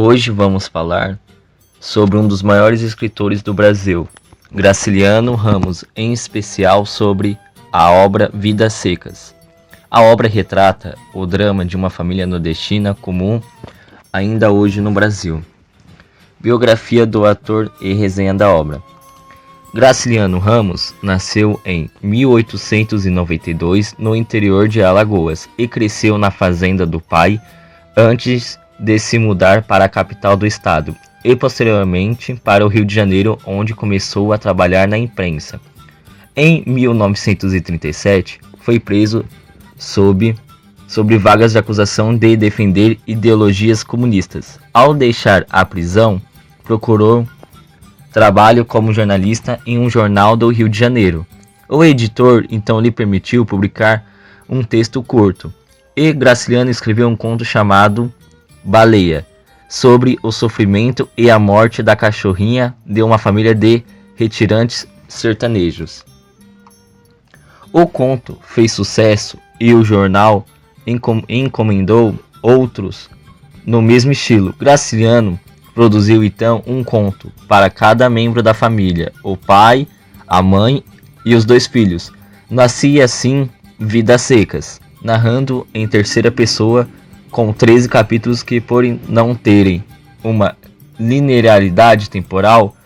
Hoje vamos falar sobre um dos maiores escritores do Brasil, Graciliano Ramos, em especial sobre a obra Vidas Secas. A obra retrata o drama de uma família nordestina comum ainda hoje no Brasil. Biografia do ator e resenha da obra. Graciliano Ramos nasceu em 1892 no interior de Alagoas e cresceu na fazenda do pai antes de se mudar para a capital do estado e posteriormente para o Rio de Janeiro, onde começou a trabalhar na imprensa. Em 1937, foi preso sob sobre vagas de acusação de defender ideologias comunistas. Ao deixar a prisão, procurou trabalho como jornalista em um jornal do Rio de Janeiro. O editor então lhe permitiu publicar um texto curto, e Graciliano escreveu um conto chamado Baleia, sobre o sofrimento e a morte da cachorrinha de uma família de retirantes sertanejos. O conto fez sucesso e o jornal encomendou outros no mesmo estilo. Graciliano produziu então um conto para cada membro da família: o pai, a mãe e os dois filhos. Nascia assim Vidas Secas, narrando em terceira pessoa com 13 capítulos que, por não terem uma linearidade temporal,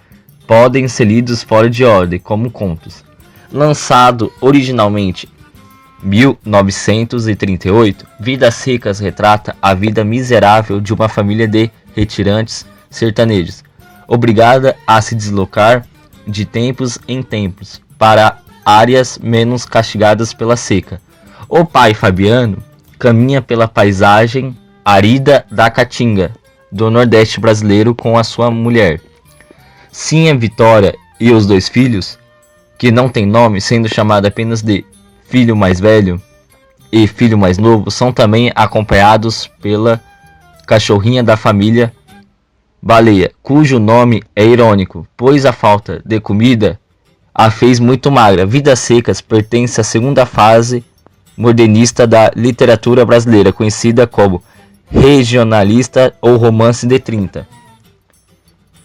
podem ser lidos fora de ordem, como contos. Lançado originalmente 1938, Vidas Secas retrata a vida miserável de uma família de retirantes sertanejos, obrigada a se deslocar de tempos em tempos para áreas menos castigadas pela seca. O pai Fabiano caminha pela paisagem arida da Caatinga, do Nordeste brasileiro, com a sua mulher. Sinha Vitória e os dois filhos, que não tem nome, sendo chamado apenas de filho mais velho e filho mais novo são também acompanhados pela cachorrinha da família Baleia, cujo nome é irônico, pois a falta de comida a fez muito magra. Vidas Secas pertence à segunda fase modernista da literatura brasileira, conhecida como regionalista ou romance de 30.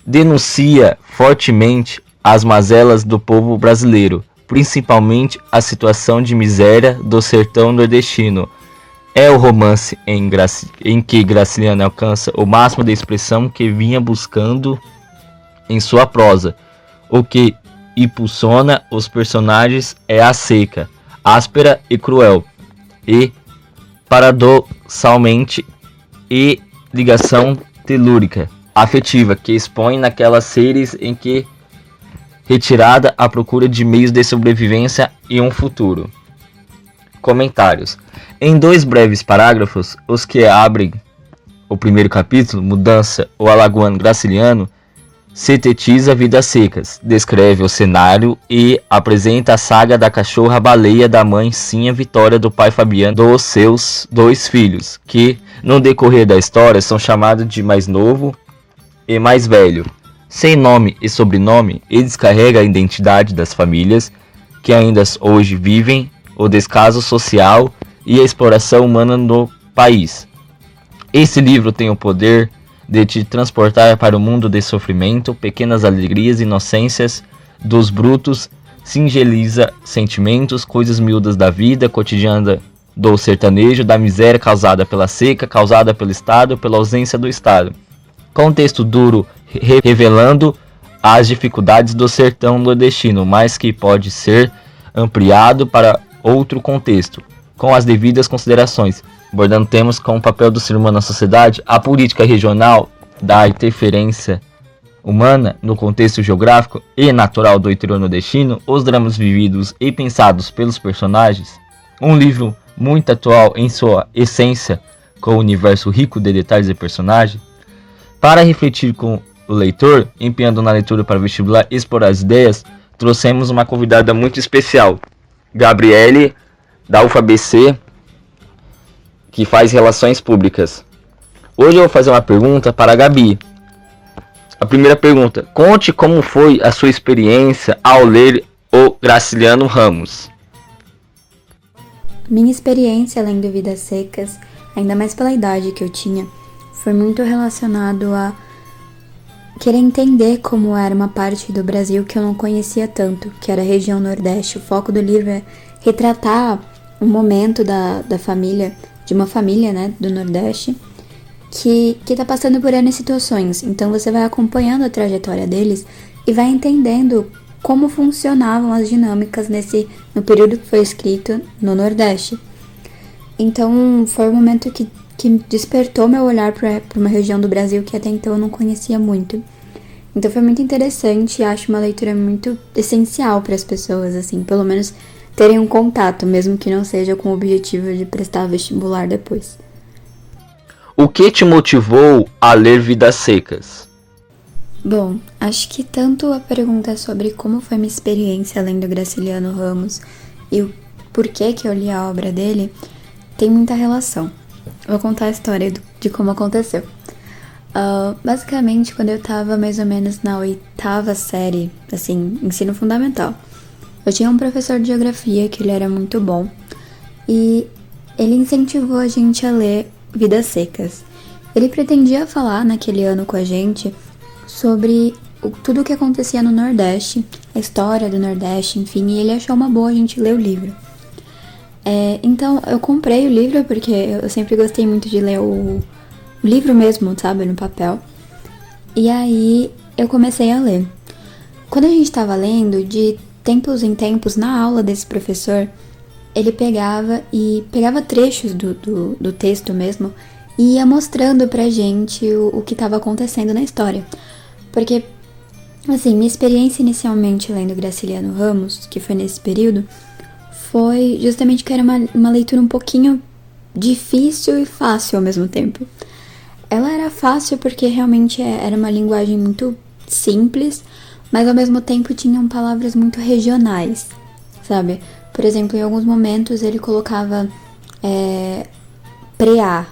Denuncia fortemente as mazelas do povo brasileiro, principalmente a situação de miséria do sertão nordestino. É o romance em, Graci em que Graciliano alcança o máximo de expressão que vinha buscando em sua prosa. O que impulsiona os personagens é a seca, áspera e cruel, e paradoxalmente e ligação telúrica, afetiva, que expõe naquelas séries em que retirada à procura de meios de sobrevivência e um futuro. Comentários. Em dois breves parágrafos, os que abrem o primeiro capítulo, Mudança, o Alagoano Graciliano, sintetiza Vidas Secas, descreve o cenário e apresenta a saga da cachorra-baleia da mãe Sinha Vitória do pai Fabiano dos seus dois filhos, que, no decorrer da história, são chamados de mais novo e mais velho, sem nome e sobrenome, ele descarrega a identidade das famílias que ainda hoje vivem o descaso social e a exploração humana no país. Esse livro tem o poder de te transportar para o mundo de sofrimento, pequenas alegrias, inocências dos brutos, singeliza sentimentos, coisas miúdas da vida cotidiana do sertanejo, da miséria causada pela seca, causada pelo Estado, pela ausência do Estado. Contexto duro revelando as dificuldades do sertão nordestino, mas que pode ser ampliado para outro contexto, com as devidas considerações, abordando temas como o papel do ser humano na sociedade, a política regional da interferência humana no contexto geográfico e natural do interior nordestino, os dramas vividos e pensados pelos personagens. Um livro muito atual em sua essência, com o universo rico de detalhes e personagens. Para refletir com o leitor, empenhando na leitura para vestibular e explorar as ideias, trouxemos uma convidada muito especial, Gabriele, da UFABC, que faz relações públicas. Hoje eu vou fazer uma pergunta para a Gabi. A primeira pergunta: conte como foi a sua experiência ao ler o Graciliano Ramos. Minha experiência lendo Vidas Secas, ainda mais pela idade que eu tinha, foi muito relacionado a querer entender como era uma parte do Brasil que eu não conhecia tanto, que era a região Nordeste. O foco do livro é retratar um momento da, da família, de uma família, né, do Nordeste, que, que tá passando por N situações. Então você vai acompanhando a trajetória deles e vai entendendo como funcionavam as dinâmicas nesse no período que foi escrito no Nordeste. Então foi um momento que, que despertou meu olhar para uma região do Brasil que até então eu não conhecia muito. Então foi muito interessante e acho uma leitura muito essencial para as pessoas, assim, pelo menos terem um contato, mesmo que não seja com o objetivo de prestar vestibular depois. O que te motivou a ler Vidas Secas? Bom, acho que tanto a pergunta sobre como foi minha experiência lendo Graciliano Ramos e o porquê que eu li a obra dele tem muita relação. Vou contar a história de como aconteceu. Uh, basicamente, quando eu tava mais ou menos na oitava série, assim, ensino fundamental, eu tinha um professor de geografia que ele era muito bom e ele incentivou a gente a ler Vidas Secas. Ele pretendia falar naquele ano com a gente sobre o, tudo o que acontecia no Nordeste, a história do Nordeste, enfim, e ele achou uma boa a gente ler o livro. É, então eu comprei o livro porque eu sempre gostei muito de ler o, o livro mesmo, sabe, no papel. E aí eu comecei a ler. Quando a gente estava lendo, de tempos em tempos, na aula desse professor, ele pegava e pegava trechos do, do, do texto mesmo e ia mostrando pra gente o, o que estava acontecendo na história. Porque, assim, minha experiência inicialmente lendo Graciliano Ramos, que foi nesse período, foi justamente que era uma, uma leitura um pouquinho difícil e fácil ao mesmo tempo. Ela era fácil porque realmente é, era uma linguagem muito simples, mas ao mesmo tempo tinham palavras muito regionais, sabe? Por exemplo, em alguns momentos ele colocava é, preá.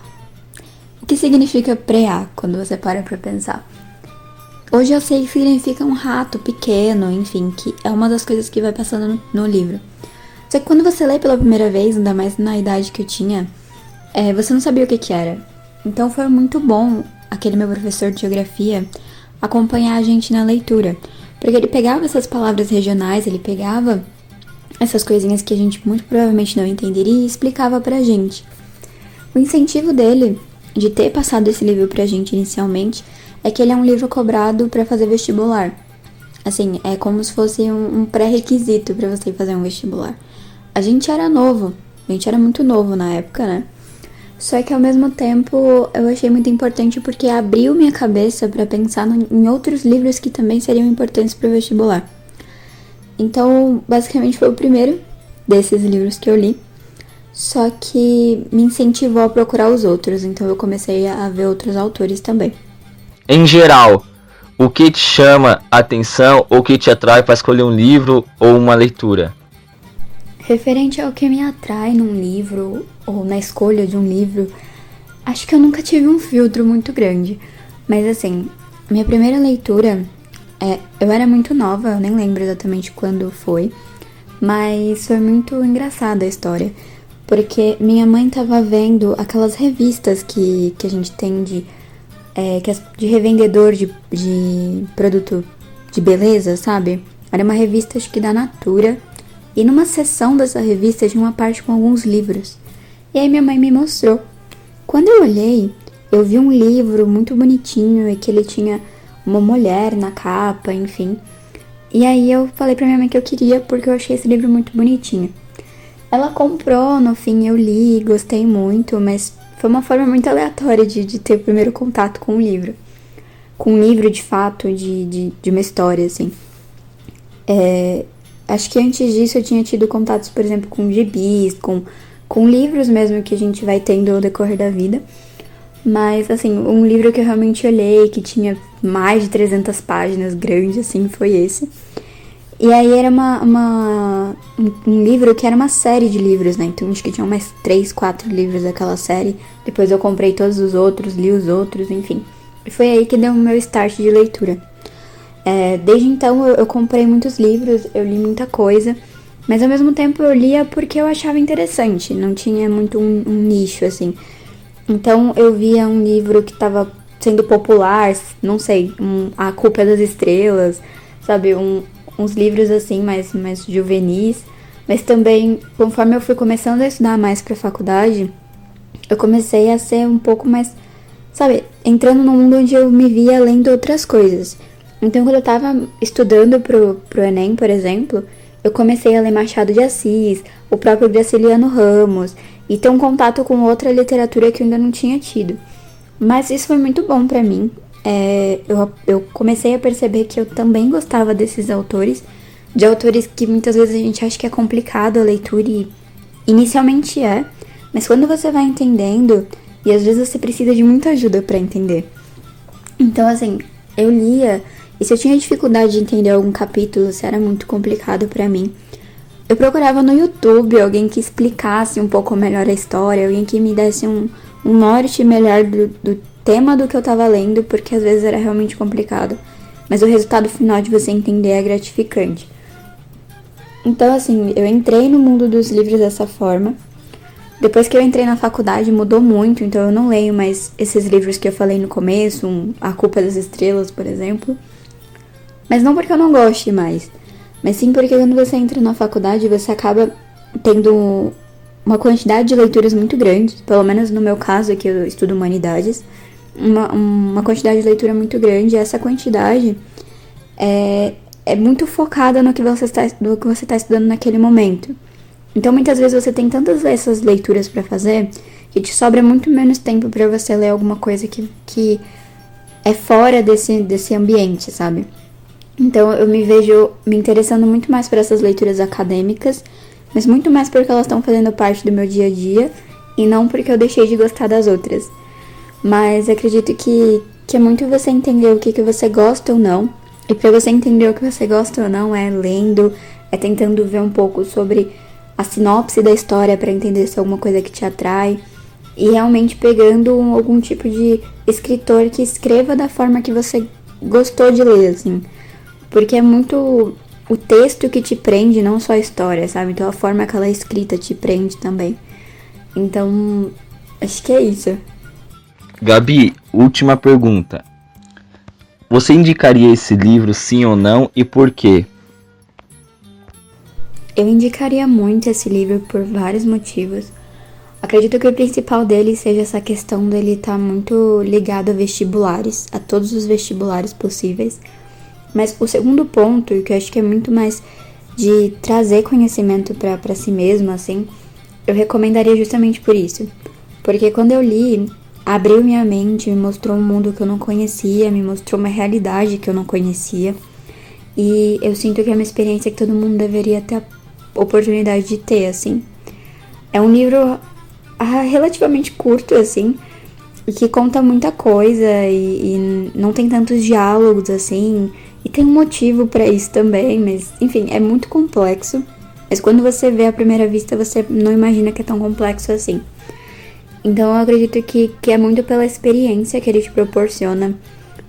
O que significa preá quando você para pra pensar? Hoje eu sei que significa um rato pequeno, enfim, que é uma das coisas que vai passando no, no livro. Só que quando você lê pela primeira vez, ainda mais na idade que eu tinha, é, você não sabia o que, que era. Então foi muito bom aquele meu professor de geografia acompanhar a gente na leitura. Porque ele pegava essas palavras regionais, ele pegava essas coisinhas que a gente muito provavelmente não entenderia e explicava pra gente. O incentivo dele de ter passado esse livro pra gente inicialmente é que ele é um livro cobrado para fazer vestibular. Assim, é como se fosse um, um pré-requisito para você fazer um vestibular. A gente era novo, a gente era muito novo na época, né? Só que ao mesmo tempo eu achei muito importante porque abriu minha cabeça para pensar no, em outros livros que também seriam importantes para o vestibular. Então, basicamente foi o primeiro desses livros que eu li, só que me incentivou a procurar os outros, então eu comecei a ver outros autores também. Em geral, o que te chama a atenção ou que te atrai para escolher um livro ou uma leitura? Referente ao que me atrai num livro ou na escolha de um livro, acho que eu nunca tive um filtro muito grande. Mas assim, minha primeira leitura, é, eu era muito nova, eu nem lembro exatamente quando foi, mas foi muito engraçada a história. Porque minha mãe tava vendo aquelas revistas que, que a gente tem de, é, de revendedor de, de produto de beleza, sabe? Era uma revista, acho que da Natura. E numa seção dessa revista tinha uma parte com alguns livros. E aí minha mãe me mostrou. Quando eu olhei, eu vi um livro muito bonitinho e que ele tinha uma mulher na capa, enfim. E aí eu falei pra minha mãe que eu queria porque eu achei esse livro muito bonitinho. Ela comprou, no fim eu li, gostei muito, mas foi uma forma muito aleatória de, de ter o primeiro contato com o livro. Com um livro de fato, de, de, de uma história, assim. É, Acho que antes disso eu tinha tido contatos, por exemplo, com gibis, com, com livros mesmo que a gente vai tendo ao decorrer da vida. Mas, assim, um livro que eu realmente olhei, que tinha mais de 300 páginas, grande, assim, foi esse. E aí era uma, uma um, um, livro que era uma série de livros, né? Então acho que tinha mais 3, 4 livros daquela série. Depois eu comprei todos os outros, li os outros, enfim. E foi aí que deu o meu start de leitura. É, desde então eu, eu, comprei muitos livros, eu li muita coisa, mas ao mesmo tempo eu lia porque eu achava interessante, não tinha muito um, um nicho assim. Então eu via um livro que estava sendo popular, não sei, um, A Culpa é das Estrelas, sabe? Um, uns livros assim mais, mais juvenis. Mas também, conforme eu fui começando a estudar mais para faculdade, eu comecei a ser um pouco mais, sabe, entrando num mundo onde eu me via lendo outras coisas. Então, quando eu estava estudando pro, pro Enem, por exemplo, eu comecei a ler Machado de Assis, o próprio Graciliano Ramos, e ter um contato com outra literatura que eu ainda não tinha tido. Mas isso foi muito bom para mim. É, eu, eu comecei a perceber que eu também gostava desses autores, de autores que muitas vezes a gente acha que é complicado a leitura e inicialmente é, mas quando você vai entendendo, e às vezes você precisa de muita ajuda para entender. Então, assim, eu lia, e se eu tinha dificuldade de entender algum capítulo, se era muito complicado para mim, eu procurava no YouTube alguém que explicasse um pouco melhor a história, alguém que me desse um, um norte melhor do, do tema do que eu tava lendo, porque às vezes era realmente complicado. Mas o resultado final de você entender é gratificante. Então, assim, eu entrei no mundo dos livros dessa forma. Depois que eu entrei na faculdade, mudou muito, então eu não leio mais esses livros que eu falei no começo, um A Culpa das Estrelas, por exemplo. Mas não porque eu não goste mais, mas sim porque quando você entra na faculdade, você acaba tendo uma quantidade de leituras muito grande, pelo menos no meu caso, que eu estudo humanidades, uma, uma quantidade de leitura muito grande, e essa quantidade é, é muito focada no que você está, no que você está estudando naquele momento. Então muitas vezes você tem tantas essas leituras para fazer que te sobra muito menos tempo para você ler alguma coisa que, que é fora desse, desse ambiente, sabe? Então eu me vejo me interessando muito mais por essas leituras acadêmicas, mas muito mais porque elas estão fazendo parte do meu dia a dia e não porque eu deixei de gostar das outras. Mas acredito que, que é muito você entender o que, que você gosta ou não. E para você entender o que você gosta ou não é lendo, é tentando ver um pouco sobre a sinopse da história para entender se é alguma coisa que te atrai e realmente pegando algum tipo de escritor que escreva da forma que você gostou de ler, assim. Porque é muito o texto que te prende, não só a história, sabe? Então a forma que ela é escrita te prende também. Então, acho que é isso. Gabi, última pergunta. Você indicaria esse livro sim ou não e por quê? Eu indicaria muito esse livro por vários motivos. Acredito que o principal dele seja essa questão dele estar tá muito ligado a vestibulares, a todos os vestibulares possíveis. Mas o segundo ponto, que eu acho que é muito mais de trazer conhecimento para si mesmo, assim, eu recomendaria justamente por isso. Porque quando eu li, abriu minha mente, me mostrou um mundo que eu não conhecia, me mostrou uma realidade que eu não conhecia. E eu sinto que é uma experiência que todo mundo deveria ter oportunidade de ter, assim. É um livro ah, relativamente curto, assim, e que conta muita coisa e, e não tem tantos diálogos, assim. E tem um motivo para isso também, mas enfim, é muito complexo. Mas quando você vê à primeira vista, você não imagina que é tão complexo assim. Então eu acredito que, que é muito pela experiência que ele te proporciona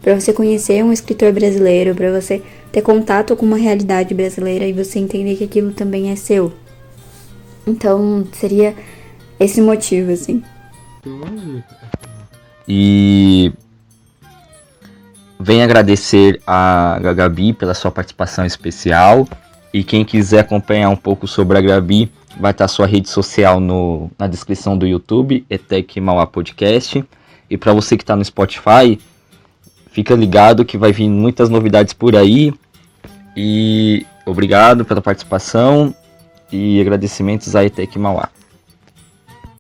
para você conhecer um escritor brasileiro, para você ter contato com uma realidade brasileira e você entender que aquilo também é seu. Então, seria esse motivo, assim. E venho agradecer a Gabi pela sua participação especial. E quem quiser acompanhar um pouco sobre a Gabi, vai estar sua rede social no, na descrição do YouTube, Etec Mauá Podcast. E para você que está no Spotify, fica ligado que vai vir muitas novidades por aí. E obrigado pela participação e agradecimentos a ETEC Mauá.